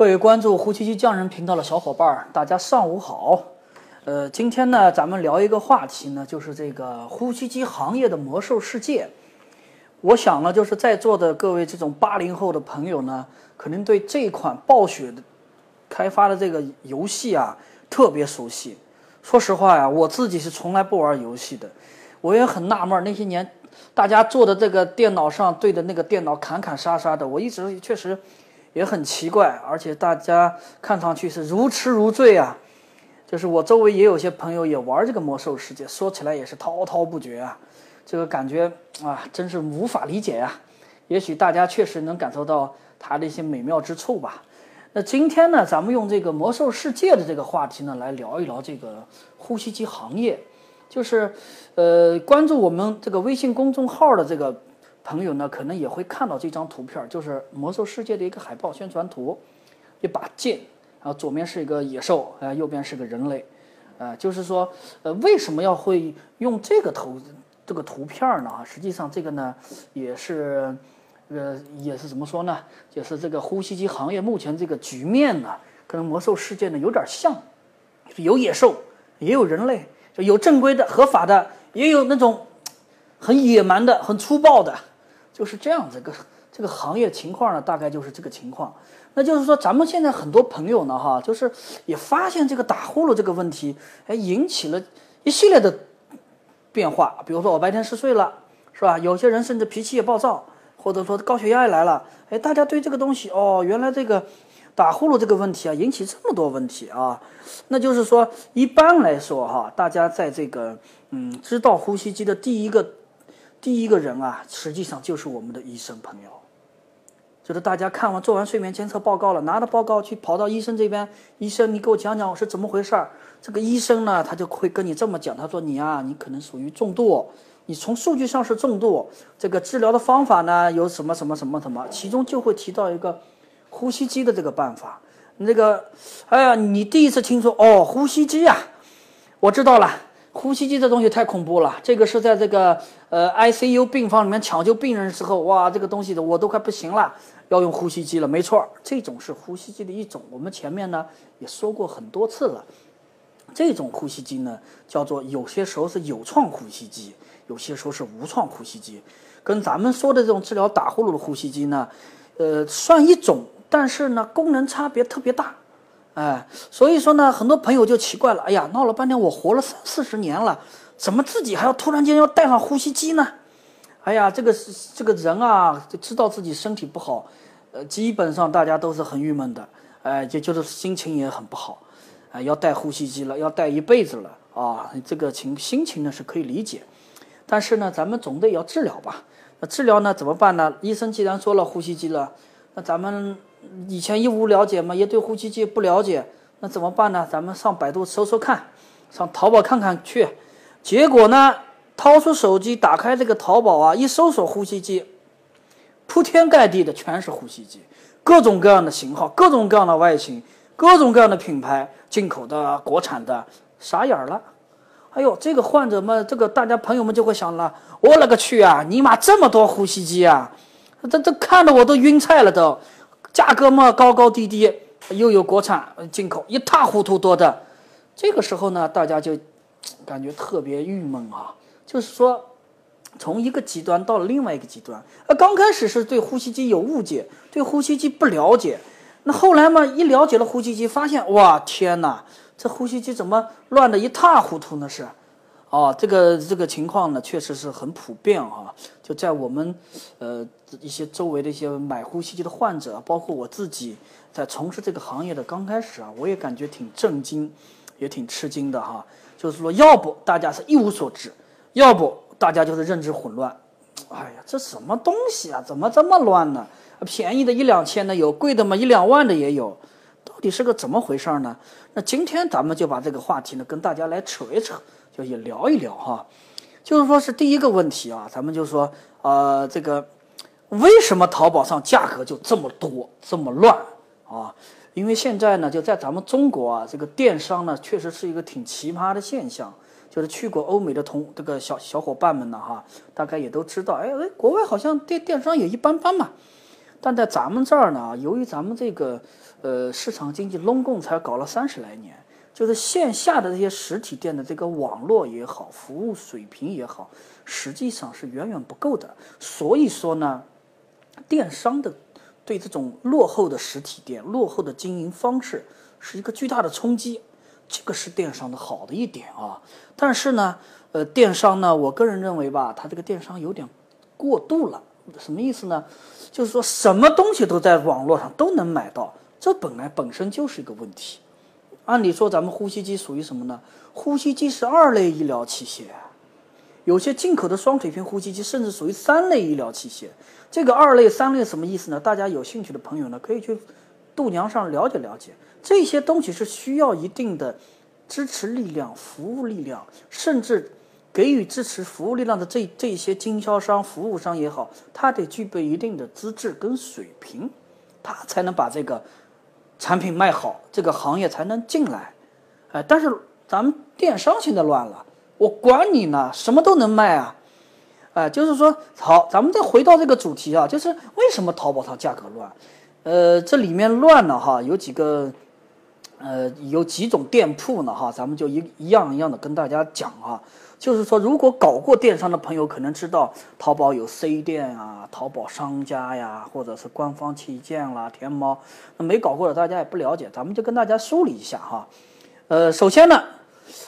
各位关注胡七七匠人频道的小伙伴儿，大家上午好。呃，今天呢，咱们聊一个话题呢，就是这个呼吸机行业的魔兽世界。我想呢，就是在座的各位这种八零后的朋友呢，可能对这款暴雪的开发的这个游戏啊特别熟悉。说实话呀，我自己是从来不玩游戏的，我也很纳闷，那些年大家坐的这个电脑上对着那个电脑砍砍杀杀的，我一直确实也很奇怪，而且大家看上去是如痴如醉啊。就是我周围也有些朋友也玩这个魔兽世界，说起来也是滔滔不绝啊，这个感觉啊，真是无法理解呀。也许大家确实能感受到它的一些美妙之处吧。那今天呢，咱们用这个魔兽世界的这个话题呢，来聊一聊这个呼吸机行业。就是，呃，关注我们这个微信公众号的这个朋友呢，可能也会看到这张图片，就是魔兽世界的一个海报宣传图，一把剑。然后左面是一个野兽，呃，右边是个人类，呃，就是说，呃，为什么要会用这个图这个图片呢？实际上这个呢，也是，呃，也是怎么说呢？就是这个呼吸机行业目前这个局面呢，跟魔兽世界呢有点像，有野兽，也有人类，就有正规的、合法的，也有那种很野蛮的、很粗暴的，就是这样子个这个行业情况呢，大概就是这个情况。那就是说，咱们现在很多朋友呢，哈，就是也发现这个打呼噜这个问题，哎，引起了一系列的变化。比如说，我白天嗜睡了，是吧？有些人甚至脾气也暴躁，或者说高血压也来了。哎，大家对这个东西，哦，原来这个打呼噜这个问题啊，引起这么多问题啊。那就是说，一般来说，哈，大家在这个嗯，知道呼吸机的第一个第一个人啊，实际上就是我们的医生朋友。就是大家看完做完睡眠监测报告了，拿着报告去跑到医生这边，医生你给我讲讲我是怎么回事儿。这个医生呢，他就会跟你这么讲，他说你啊，你可能属于重度，你从数据上是重度，这个治疗的方法呢有什么什么什么什么，其中就会提到一个呼吸机的这个办法。那个，哎呀，你第一次听说哦，呼吸机呀，我知道了。呼吸机这东西太恐怖了，这个是在这个呃 ICU 病房里面抢救病人的时候，哇，这个东西的我都快不行了，要用呼吸机了。没错，这种是呼吸机的一种，我们前面呢也说过很多次了。这种呼吸机呢叫做有些时候是有创呼吸机，有些时候是无创呼吸机，跟咱们说的这种治疗打呼噜的呼吸机呢，呃，算一种，但是呢功能差别特别大。哎，所以说呢，很多朋友就奇怪了。哎呀，闹了半天，我活了三四十年了，怎么自己还要突然间要带上呼吸机呢？哎呀，这个是这个人啊，就知道自己身体不好，呃，基本上大家都是很郁闷的，哎，就就是心情也很不好，哎，要带呼吸机了，要带一辈子了啊，这个情心情呢是可以理解，但是呢，咱们总得要治疗吧？那治疗呢怎么办呢？医生既然说了呼吸机了，那咱们。以前一无了解嘛，也对呼吸机不了解，那怎么办呢？咱们上百度搜搜看，上淘宝看看去。结果呢，掏出手机，打开这个淘宝啊，一搜索呼吸机，铺天盖地的全是呼吸机，各种各样的型号，各种各样的外形，各种各样的品牌，进口的、国产的，傻眼了。哎呦，这个患者们，这个大家朋友们就会想了，我勒个去啊！尼玛这么多呼吸机啊，这这看得我都晕菜了都。价格嘛高高低低，又有国产进口，一塌糊涂多的。这个时候呢，大家就感觉特别郁闷啊。就是说，从一个极端到了另外一个极端。呃，刚开始是对呼吸机有误解，对呼吸机不了解。那后来嘛，一了解了呼吸机，发现哇天哪，这呼吸机怎么乱的一塌糊涂呢？是。啊，这个这个情况呢，确实是很普遍啊。就在我们，呃，一些周围的一些买呼吸机的患者，包括我自己，在从事这个行业的刚开始啊，我也感觉挺震惊，也挺吃惊的哈。就是说，要不大家是一无所知，要不大家就是认知混乱。哎呀，这什么东西啊？怎么这么乱呢？便宜的一两千的有，贵的嘛一两万的也有，到底是个怎么回事呢？那今天咱们就把这个话题呢，跟大家来扯一扯。就也聊一聊哈，就是说是第一个问题啊，咱们就说呃，这个为什么淘宝上价格就这么多这么乱啊？因为现在呢，就在咱们中国啊，这个电商呢，确实是一个挺奇葩的现象。就是去过欧美的同这个小小伙伴们呢哈，大概也都知道，哎哎，国外好像电电商也一般般嘛。但在咱们这儿呢，由于咱们这个呃市场经济拢共才搞了三十来年，就是线下的这些实体店的这个网络也好，服务水平也好，实际上是远远不够的。所以说呢，电商的对这种落后的实体店、落后的经营方式是一个巨大的冲击。这个是电商的好的一点啊，但是呢，呃，电商呢，我个人认为吧，它这个电商有点过度了。什么意思呢？就是说什么东西都在网络上都能买到，这本来本身就是一个问题。按理说，咱们呼吸机属于什么呢？呼吸机是二类医疗器械，有些进口的双水平呼吸机甚至属于三类医疗器械。这个二类、三类什么意思呢？大家有兴趣的朋友呢，可以去度娘上了解了解。这些东西是需要一定的支持力量、服务力量，甚至给予支持服务力量的这这些经销商、服务商也好，他得具备一定的资质跟水平，他才能把这个产品卖好，这个行业才能进来。哎，但是咱们电商现在乱了，我管你呢，什么都能卖啊！哎，就是说，好，咱们再回到这个主题啊，就是为什么淘宝它价格乱？呃，这里面乱了哈，有几个。呃，有几种店铺呢？哈，咱们就一一样一样的跟大家讲啊。就是说，如果搞过电商的朋友可能知道，淘宝有 C 店啊，淘宝商家呀，或者是官方旗舰啦，天猫。那没搞过的大家也不了解，咱们就跟大家梳理一下哈。呃，首先呢，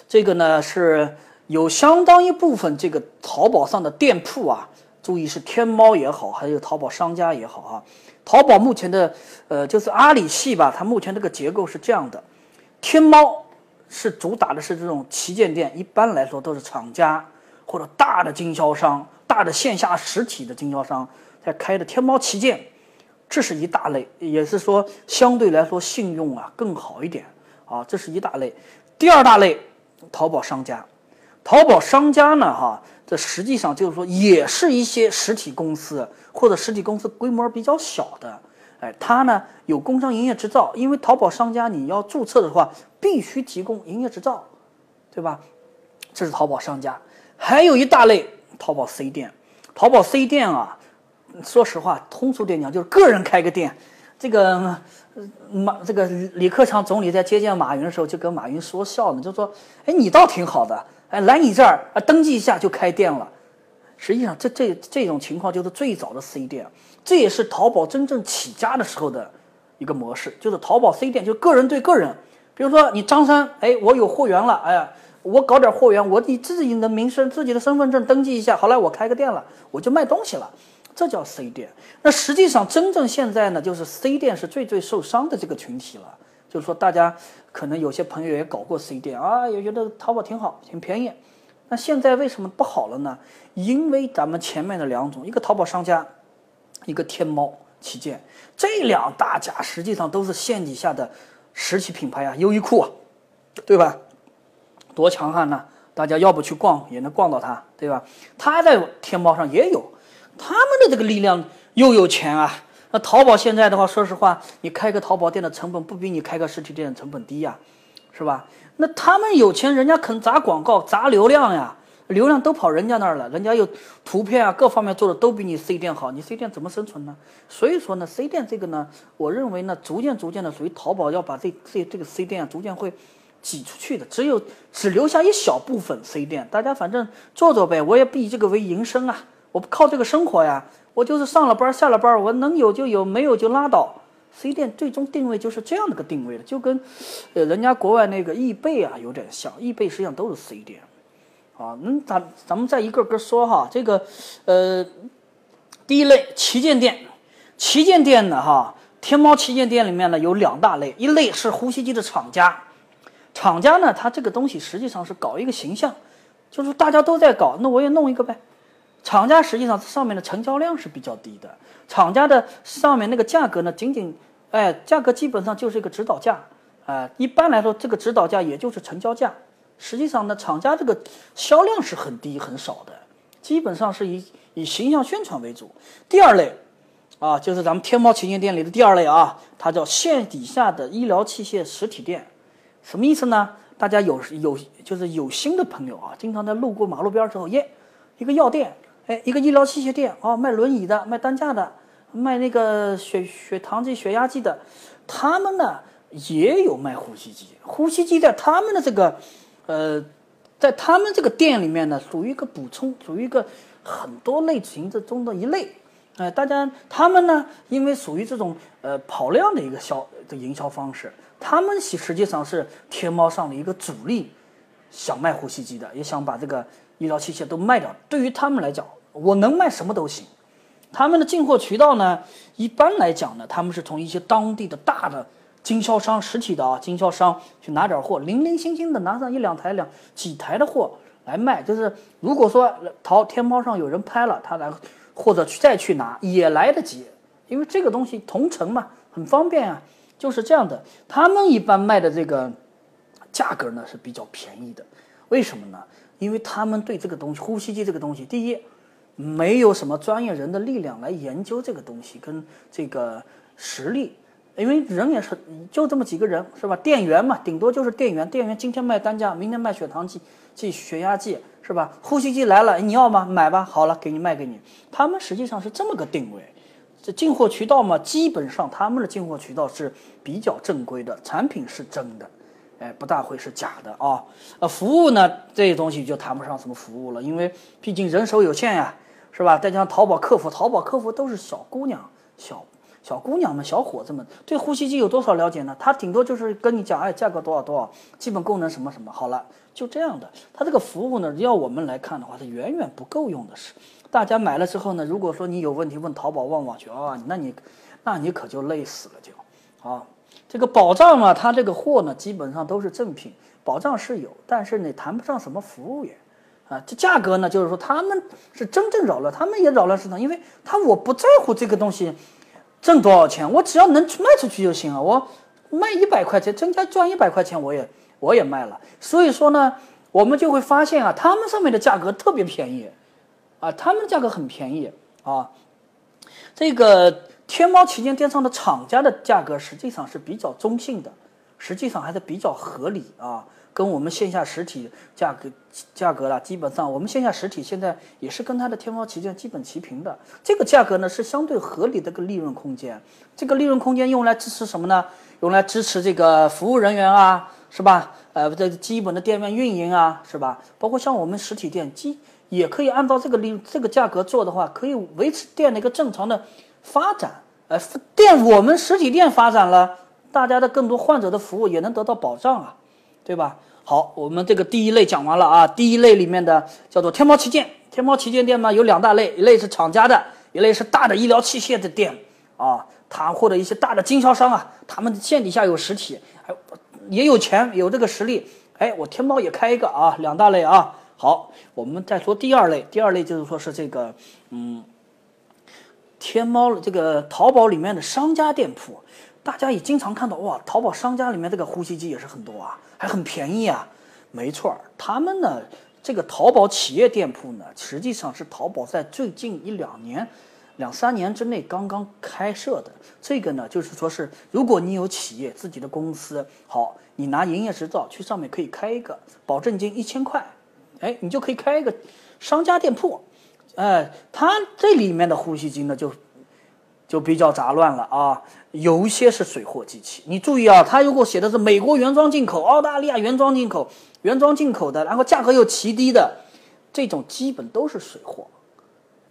这个呢是有相当一部分这个淘宝上的店铺啊，注意是天猫也好，还有淘宝商家也好啊。淘宝目前的，呃，就是阿里系吧，它目前这个结构是这样的：天猫是主打的是这种旗舰店，一般来说都是厂家或者大的经销商、大的线下实体的经销商在开的天猫旗舰，这是一大类，也是说相对来说信用啊更好一点啊，这是一大类。第二大类，淘宝商家，淘宝商家呢，哈。这实际上就是说，也是一些实体公司或者实体公司规模比较小的，哎，他呢有工商营业执照，因为淘宝商家你要注册的话，必须提供营业执照，对吧？这是淘宝商家，还有一大类淘宝 C 店，淘宝 C 店啊，说实话，通俗点讲就是个人开个店。这个马，这个李克强总理在接见马云的时候就跟马云说笑呢，就说，哎，你倒挺好的。哎，来你这儿啊，登记一下就开店了。实际上，这这这种情况就是最早的 C 店，这也是淘宝真正起家的时候的一个模式，就是淘宝 C 店，就个人对个人。比如说你张三，哎，我有货源了，哎，我搞点货源，我以自己的名声、自己的身份证登记一下，好来我开个店了，我就卖东西了，这叫 C 店。那实际上，真正现在呢，就是 C 店是最最受伤的这个群体了。就是说，大家可能有些朋友也搞过 C 店啊，也觉得淘宝挺好，挺便宜。那现在为什么不好了呢？因为咱们前面的两种，一个淘宝商家，一个天猫旗舰，这两大家实际上都是线底下的实体品牌啊，优衣库啊，对吧？多强悍呢！大家要不去逛也能逛到它，对吧？它在天猫上也有，他们的这个力量又有钱啊。那淘宝现在的话，说实话，你开个淘宝店的成本不比你开个实体店的成本低呀，是吧？那他们有钱，人家肯砸广告、砸流量呀，流量都跑人家那儿了，人家有图片啊，各方面做的都比你 C 店好，你 C 店怎么生存呢？所以说呢，C 店这个呢，我认为呢，逐渐逐渐的属于淘宝要把这这这个 C 店啊，逐渐会挤出去的，只有只留下一小部分 C 店，大家反正做做呗，我也不以这个为营生啊，我不靠这个生活呀。我就是上了班下了班，我能有就有，没有就拉倒。C 店最终定位就是这样的个定位了，就跟，呃，人家国外那个易贝啊有点像。易贝实际上都是 C 店，啊，那咱咱们再一个个说哈。这个，呃，第一类旗舰店，旗舰店呢哈，天猫旗舰店里面呢有两大类，一类是呼吸机的厂家，厂家呢它这个东西实际上是搞一个形象，就是大家都在搞，那我也弄一个呗。厂家实际上上面的成交量是比较低的，厂家的上面那个价格呢，仅仅，哎，价格基本上就是一个指导价，啊，一般来说这个指导价也就是成交价。实际上呢，厂家这个销量是很低很少的，基本上是以以形象宣传为主。第二类，啊，就是咱们天猫旗舰店里的第二类啊，它叫线底下的医疗器械实体店，什么意思呢？大家有有就是有心的朋友啊，经常在路过马路边儿之后，耶，一个药店。哎，一个医疗器械店啊，卖轮椅的，卖担架的，卖那个血血糖计、血压计的，他们呢也有卖呼吸机。呼吸机在他们的这个，呃，在他们这个店里面呢，属于一个补充，属于一个很多类型之中的一类。哎，大家他们呢，因为属于这种呃跑量的一个销的营销方式，他们实实际上是天猫上的一个主力，想卖呼吸机的，也想把这个医疗器械都卖掉。对于他们来讲，我能卖什么都行。他们的进货渠道呢，一般来讲呢，他们是从一些当地的大的 经销商、实体的啊经销商去拿点货，零零星星的拿上一两台、两几台的货来卖。就是如果说淘天猫上有人拍了，他来或者去再去拿也来得及，因为这个东西同城嘛，很方便啊。就是这样的，他们一般卖的这个价格呢是比较便宜的。为什么呢？因为他们对这个东西，呼吸机这个东西，第一。没有什么专业人的力量来研究这个东西跟这个实力，因为人也是就这么几个人，是吧？店员嘛，顶多就是店员。店员今天卖单价，明天卖血糖计、计血压计，是吧？呼吸机来了，你要吗？买吧，好了，给你卖给你。他们实际上是这么个定位。这进货渠道嘛，基本上他们的进货渠道是比较正规的，产品是真的，哎，不大会是假的啊。呃，服务呢，这些东西就谈不上什么服务了，因为毕竟人手有限呀。是吧？再加上淘宝客服，淘宝客服都是小姑娘、小小姑娘们、小伙子们，对呼吸机有多少了解呢？他顶多就是跟你讲，哎，价格多少多少，基本功能什么什么，好了，就这样的。他这个服务呢，要我们来看的话，是远远不够用的。是，大家买了之后呢，如果说你有问题问淘宝、问网去啊，那你，那你可就累死了就。啊，这个保障嘛，他这个货呢，基本上都是正品，保障是有，但是你谈不上什么服务员。啊，这价格呢，就是说他们是真正扰乱，他们也扰乱市场，因为他我不在乎这个东西挣多少钱，我只要能卖出去就行了。我卖一百块钱，增加赚一百块钱，我也我也卖了。所以说呢，我们就会发现啊，他们上面的价格特别便宜，啊，他们的价格很便宜啊。这个天猫旗舰店上的厂家的价格实际上是比较中性的，实际上还是比较合理啊。跟我们线下实体价格价格了，基本上我们线下实体现在也是跟它的天猫旗舰基本齐平的。这个价格呢是相对合理的个利润空间。这个利润空间用来支持什么呢？用来支持这个服务人员啊，是吧？呃，这基本的店面运营啊，是吧？包括像我们实体店，基也可以按照这个利这个价格做的话，可以维持店的一个正常的发展。呃，店我们实体店发展了，大家的更多患者的服务也能得到保障啊。对吧？好，我们这个第一类讲完了啊。第一类里面的叫做天猫旗舰，天猫旗舰店嘛有两大类，一类是厂家的，一类是大的医疗器械的店啊。他或者一些大的经销商啊，他们线底下有实体，还也有钱，有这个实力。哎，我天猫也开一个啊，两大类啊。好，我们再说第二类，第二类就是说是这个，嗯，天猫这个淘宝里面的商家店铺。大家也经常看到哇，淘宝商家里面这个呼吸机也是很多啊，还很便宜啊。没错，他们呢，这个淘宝企业店铺呢，实际上是淘宝在最近一两年、两三年之内刚刚开设的。这个呢，就是说是如果你有企业自己的公司，好，你拿营业执照去上面可以开一个，保证金一千块，哎，你就可以开一个商家店铺。哎，它这里面的呼吸机呢，就就比较杂乱了啊。有一些是水货机器，你注意啊，它如果写的是美国原装进口、澳大利亚原装进口、原装进口的，然后价格又极低的，这种基本都是水货。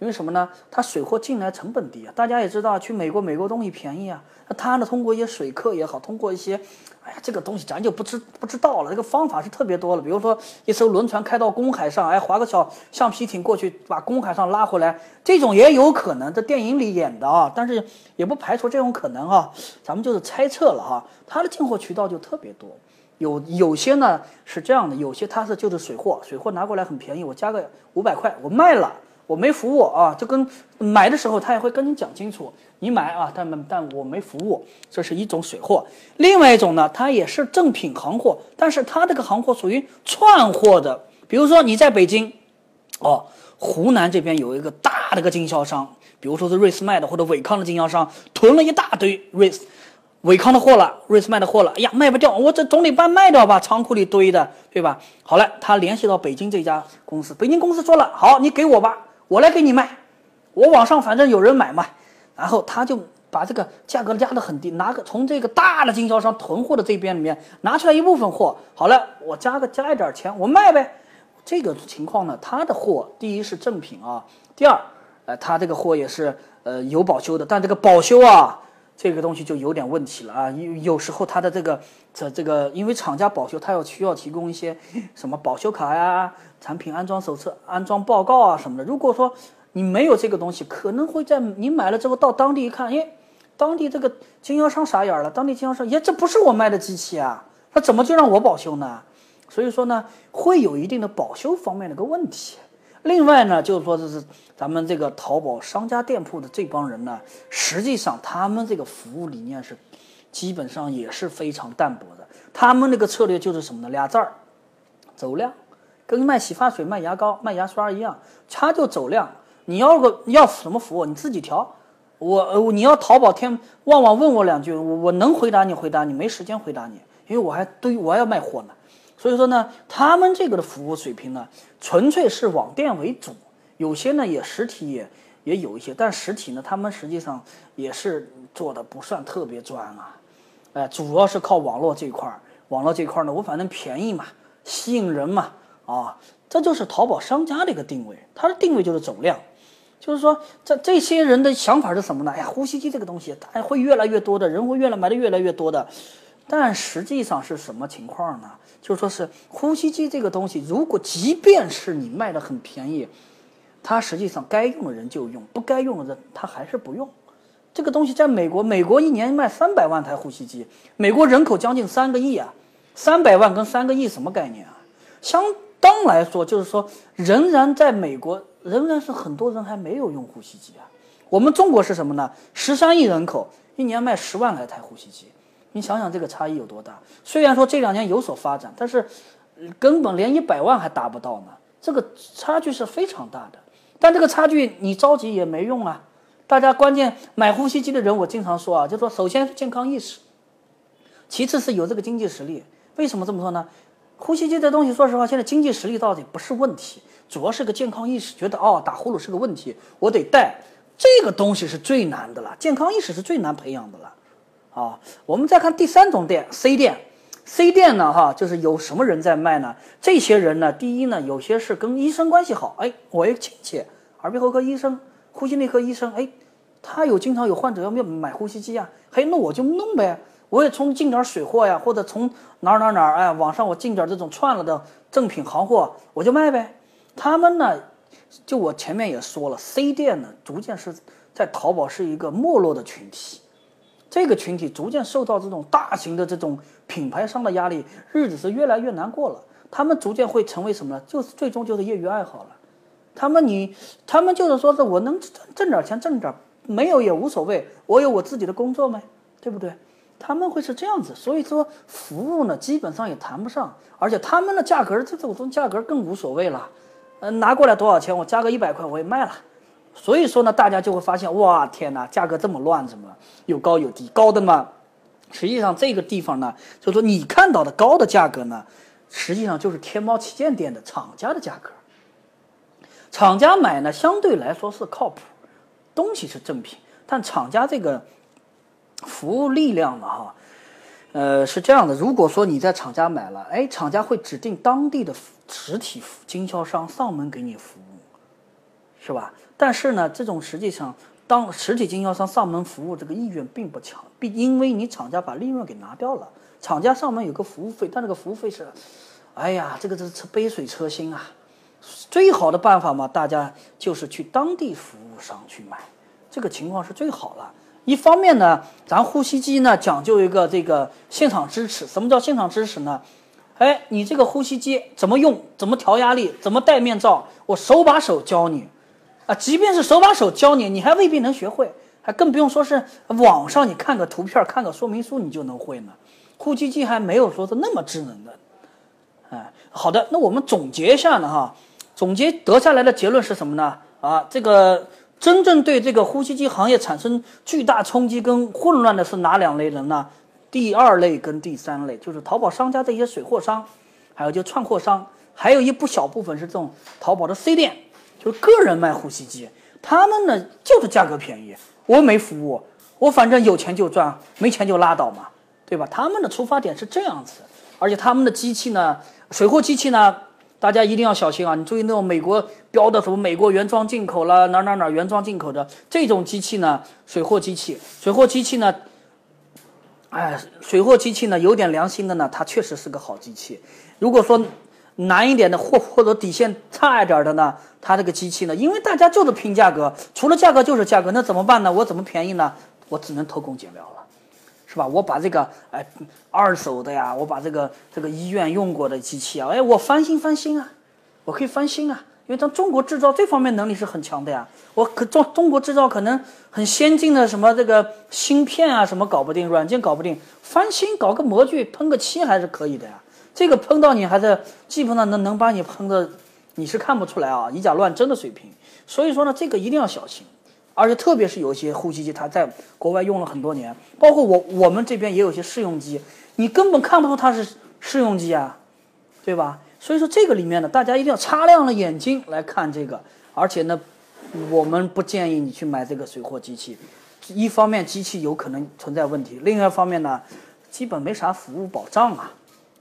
因为什么呢？它水货进来成本低啊，大家也知道，去美国美国东西便宜啊。那它呢，通过一些水客也好，通过一些，哎呀，这个东西咱就不知不知道了。这个方法是特别多了，比如说一艘轮船开到公海上，哎，划个小橡皮艇过去，把公海上拉回来，这种也有可能。这电影里演的啊，但是也不排除这种可能啊。咱们就是猜测了哈。它的进货渠道就特别多，有有些呢是这样的，有些它是就是水货，水货拿过来很便宜，我加个五百块，我卖了。我没服务啊，就跟买的时候他也会跟你讲清楚，你买啊，但但我没服务，这是一种水货。另外一种呢，它也是正品行货，但是它这个行货属于串货的。比如说你在北京，哦，湖南这边有一个大的个经销商，比如说是瑞斯迈的或者伟康的经销商，囤了一大堆瑞斯、伟康的货了，瑞斯迈的货了，哎呀，卖不掉，我这总得把卖掉吧，仓库里堆的，对吧？好了，他联系到北京这家公司，北京公司说了，好，你给我吧。我来给你卖，我网上反正有人买嘛，然后他就把这个价格压得很低，拿个从这个大的经销商囤货的这边里面拿出来一部分货，好了，我加个加一点钱，我卖呗。这个情况呢，他的货第一是正品啊，第二，呃，他这个货也是呃有保修的，但这个保修啊，这个东西就有点问题了啊。有有时候他的这个这这个，因为厂家保修，他要需要提供一些什么保修卡呀、产品安装手册、安装报告啊什么的。如果说你没有这个东西，可能会在你买了之后到当地一看，哎，当地这个经销商傻眼了，当地经销商，耶，这不是我卖的机器啊，那怎么就让我保修呢？所以说呢，会有一定的保修方面的一个问题。另外呢，就是说这是咱们这个淘宝商家店铺的这帮人呢，实际上他们这个服务理念是基本上也是非常淡薄的。他们那个策略就是什么呢？俩字儿，走量，跟卖洗发水、卖牙膏、卖牙刷一样，他就走量。你要个要什么服务，你自己调。我呃，你要淘宝天旺旺问我两句，我我能回答你回答你，没时间回答你，因为我还对我还要卖货呢。所以说呢，他们这个的服务水平呢，纯粹是网店为主，有些呢也实体也也有一些，但实体呢，他们实际上也是做的不算特别专啊，哎，主要是靠网络这一块儿，网络这一块儿呢，我反正便宜嘛，吸引人嘛，啊，这就是淘宝商家的一个定位，它的定位就是走量，就是说这这些人的想法是什么呢？哎呀，呼吸机这个东西，它会越来越多的人会越来买的越来越多的，但实际上是什么情况呢？就是说是呼吸机这个东西，如果即便是你卖的很便宜，它实际上该用的人就用，不该用的人他还是不用。这个东西在美国，美国一年卖三百万台呼吸机，美国人口将近三个亿啊，三百万跟三个亿什么概念啊？相当来说，就是说仍然在美国仍然是很多人还没有用呼吸机啊。我们中国是什么呢？十三亿人口，一年卖十万来台呼吸机。你想想这个差异有多大？虽然说这两年有所发展，但是根本连一百万还达不到呢。这个差距是非常大的。但这个差距你着急也没用啊。大家关键买呼吸机的人，我经常说啊，就说首先是健康意识，其次是有这个经济实力。为什么这么说呢？呼吸机这东西，说实话，现在经济实力到底不是问题，主要是个健康意识，觉得哦打呼噜是个问题，我得带。这个东西是最难的了，健康意识是最难培养的了。啊，我们再看第三种店，C 店，C 店呢，哈，就是有什么人在卖呢？这些人呢，第一呢，有些是跟医生关系好，哎，我一个亲戚，耳鼻喉科医生、呼吸内科医生，哎，他有经常有患者要要买呼吸机啊，嘿，那我就弄呗，我也从进点水货呀，或者从哪哪哪，哎，网上我进点这种串了的正品行货，我就卖呗。他们呢，就我前面也说了，C 店呢，逐渐是在淘宝是一个没落的群体。这个群体逐渐受到这种大型的这种品牌商的压力，日子是越来越难过了。他们逐渐会成为什么呢？就是最终就是业余爱好了。他们你，他们就是说是我能挣挣点钱挣点，没有也无所谓，我有我自己的工作没，对不对？他们会是这样子，所以说服务呢基本上也谈不上，而且他们的价格这种价格更无所谓了。嗯，拿过来多少钱，我加个一百块我也卖了。所以说呢，大家就会发现，哇，天哪，价格这么乱，怎么有高有低？高的嘛，实际上这个地方呢，就是说你看到的高的价格呢，实际上就是天猫旗舰店的厂家的价格。厂家买呢，相对来说是靠谱，东西是正品，但厂家这个服务力量呢，哈，呃，是这样的。如果说你在厂家买了，哎，厂家会指定当地的实体经销商上门给你服务。是吧？但是呢，这种实际上，当实体经销商上门服务这个意愿并不强，并因为你厂家把利润给拿掉了。厂家上门有个服务费，但这个服务费是，哎呀，这个这是杯水车薪啊。最好的办法嘛，大家就是去当地服务商去买，这个情况是最好了。一方面呢，咱呼吸机呢讲究一个这个现场支持。什么叫现场支持呢？哎，你这个呼吸机怎么用？怎么调压力？怎么戴面罩？我手把手教你。啊，即便是手把手教你，你还未必能学会，还更不用说是网上你看个图片、看个说明书你就能会呢。呼吸机还没有说是那么智能的。哎，好的，那我们总结一下呢，哈，总结得下来的结论是什么呢？啊，这个真正对这个呼吸机行业产生巨大冲击跟混乱的是哪两类人呢？第二类跟第三类，就是淘宝商家这些水货商，还有就串货商，还有一不小部分是这种淘宝的 C 店。就是个人卖呼吸机，他们呢就是价格便宜，我没服务，我反正有钱就赚，没钱就拉倒嘛，对吧？他们的出发点是这样子，而且他们的机器呢，水货机器呢，大家一定要小心啊！你注意那种美国标的什么美国原装进口了，哪哪哪原装进口的这种机器呢？水货机器，水货机器呢？哎，水货机器呢，有点良心的呢，它确实是个好机器。如果说难一点的或或者底线差一点的呢，它这个机器呢，因为大家就是拼价格，除了价格就是价格，那怎么办呢？我怎么便宜呢？我只能偷工减料了，是吧？我把这个哎二手的呀，我把这个这个医院用过的机器啊，哎，我翻新翻新啊，我可以翻新啊。因为咱中国制造这方面能力是很强的呀，我可中中国制造可能很先进的什么这个芯片啊什么搞不定，软件搞不定，翻新搞个模具喷个漆还是可以的呀。这个喷到你还是基本上能能把你喷的，你是看不出来啊，以假乱真的水平。所以说呢，这个一定要小心，而且特别是有一些呼吸机，它在国外用了很多年，包括我我们这边也有些试用机，你根本看不出它是试用机啊，对吧？所以说这个里面呢，大家一定要擦亮了眼睛来看这个，而且呢，我们不建议你去买这个水货机器，一方面机器有可能存在问题，另外一方面呢，基本没啥服务保障啊，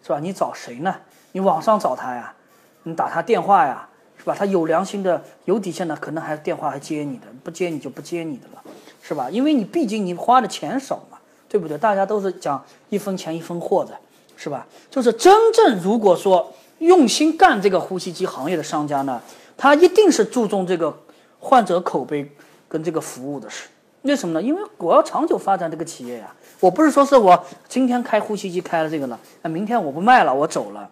是吧？你找谁呢？你网上找他呀，你打他电话呀，是吧？他有良心的、有底线的，可能还电话还接你的，不接你就不接你的了，是吧？因为你毕竟你花的钱少嘛，对不对？大家都是讲一分钱一分货的，是吧？就是真正如果说。用心干这个呼吸机行业的商家呢，他一定是注重这个患者口碑跟这个服务的事。为什么呢？因为我要长久发展这个企业呀。我不是说是我今天开呼吸机开了这个了，那明天我不卖了，我走了，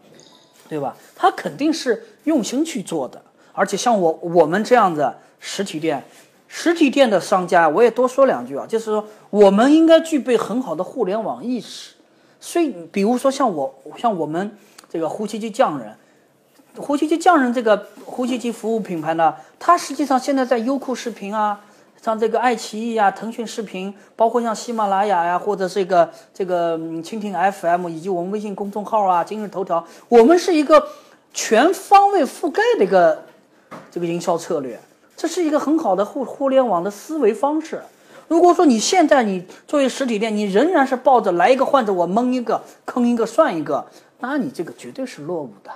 对吧？他肯定是用心去做的。而且像我我们这样的实体店，实体店的商家，我也多说两句啊，就是说我们应该具备很好的互联网意识。所以，比如说像我，像我们。这个呼吸机匠人，呼吸机匠人这个呼吸机服务品牌呢，它实际上现在在优酷视频啊，像这个爱奇艺啊、腾讯视频，包括像喜马拉雅呀，或者这个这个蜻蜓 FM，以及我们微信公众号啊、今日头条，我们是一个全方位覆盖的一个这个营销策略，这是一个很好的互互联网的思维方式。如果说你现在你作为实体店，你仍然是抱着来一个患者我蒙一个坑一个算一个。那你这个绝对是落伍的，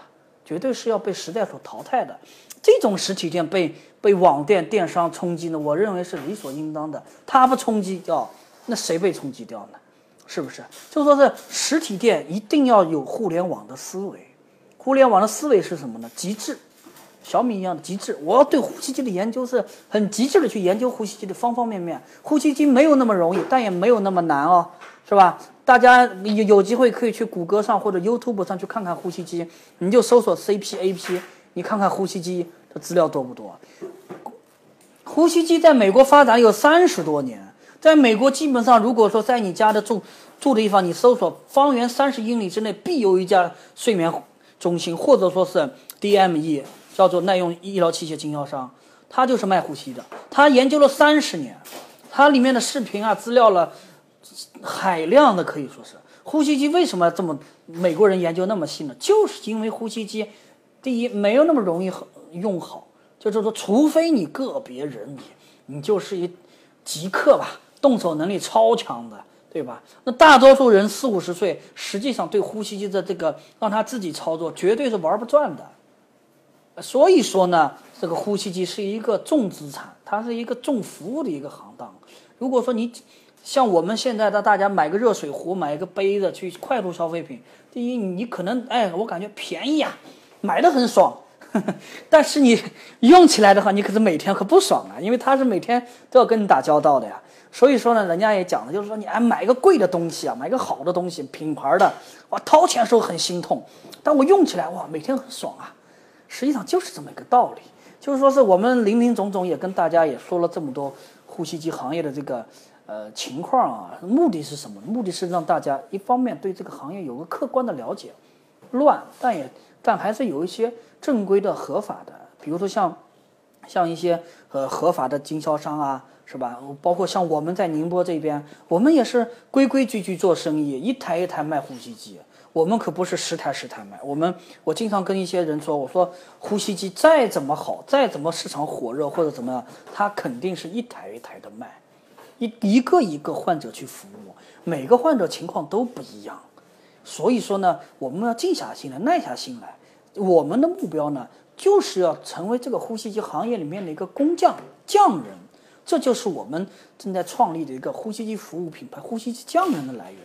绝对是要被时代所淘汰的。这种实体店被被网店电商冲击呢，我认为是理所应当的。它不冲击掉，那谁被冲击掉呢？是不是？就说是实体店一定要有互联网的思维。互联网的思维是什么呢？极致，小米一样的极致。我要对呼吸机的研究是很极致的去研究呼吸机的方方面面。呼吸机没有那么容易，但也没有那么难哦，是吧？大家有有机会可以去谷歌上或者 YouTube 上去看看呼吸机，你就搜索 CPAP，你看看呼吸机的资料多不多？呼吸机在美国发展有三十多年，在美国基本上，如果说在你家的住住的地方，你搜索方圆三十英里之内必有一家睡眠中心，或者说是 DME，叫做耐用医疗器械经销商，他就是卖呼吸的，他研究了三十年，它里面的视频啊资料了。海量的可以说是呼吸机为什么这么美国人研究那么细呢？就是因为呼吸机，第一没有那么容易用好，就是说除非你个别人你你就是一极客吧，动手能力超强的，对吧？那大多数人四五十岁，实际上对呼吸机的这个让他自己操作绝对是玩不转的。所以说呢，这个呼吸机是一个重资产，它是一个重服务的一个行当。如果说你。像我们现在的大家买个热水壶，买一个杯子去快速消费品。第一，你可能哎，我感觉便宜呀，买的很爽。但是你用起来的话，你可是每天可不爽啊，因为它是每天都要跟你打交道的呀。所以说呢，人家也讲了，就是说你哎买个贵的东西啊，买个好的东西，品牌的，哇掏钱的时候很心痛，但我用起来哇每天很爽啊。实际上就是这么一个道理，就是说是我们林林总总也跟大家也说了这么多呼吸机行业的这个。呃，情况啊，目的是什么？目的是让大家一方面对这个行业有个客观的了解，乱，但也但还是有一些正规的、合法的，比如说像像一些呃合法的经销商啊，是吧？包括像我们在宁波这边，我们也是规规矩矩做生意，一台一台卖呼吸机，我们可不是十台十台卖。我们我经常跟一些人说，我说呼吸机再怎么好，再怎么市场火热或者怎么样，它肯定是一台一台的卖。一一个一个患者去服务，每个患者情况都不一样。所以说呢，我们要静下心来，耐下心来。我们的目标呢，就是要成为这个呼吸机行业里面的一个工匠匠人。这就是我们正在创立的一个呼吸机服务品牌——呼吸机匠人的来源。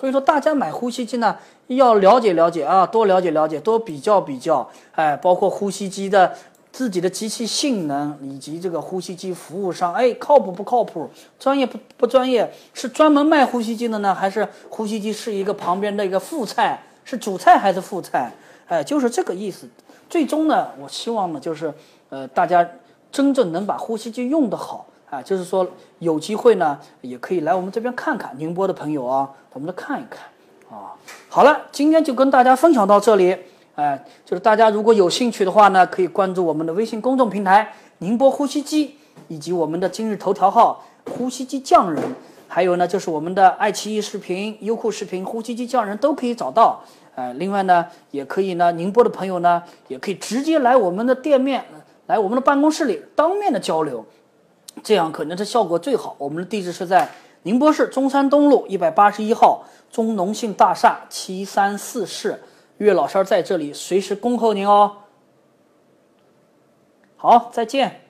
所以说，大家买呼吸机呢，要了解了解啊，多了解了解，多比较比较。哎，包括呼吸机的自己的机器性能，以及这个呼吸机服务商，哎，靠谱不靠谱？专业不不专业？是专门卖呼吸机的呢，还是呼吸机是一个旁边的一个副菜？是主菜还是副菜？哎，就是这个意思。最终呢，我希望呢，就是呃，大家真正能把呼吸机用得好。啊，就是说有机会呢，也可以来我们这边看看，宁波的朋友啊，我们来看一看啊。好了，今天就跟大家分享到这里。哎，就是大家如果有兴趣的话呢，可以关注我们的微信公众平台“宁波呼吸机”，以及我们的今日头条号“呼吸机匠人”，还有呢，就是我们的爱奇艺视频、优酷视频“呼吸机匠人”都可以找到。呃，另外呢，也可以呢，宁波的朋友呢，也可以直接来我们的店面，来我们的办公室里当面的交流。这样可能是效果最好。我们的地址是在宁波市中山东路一百八十一号中农信大厦七三四室，岳老师在这里随时恭候您哦。好，再见。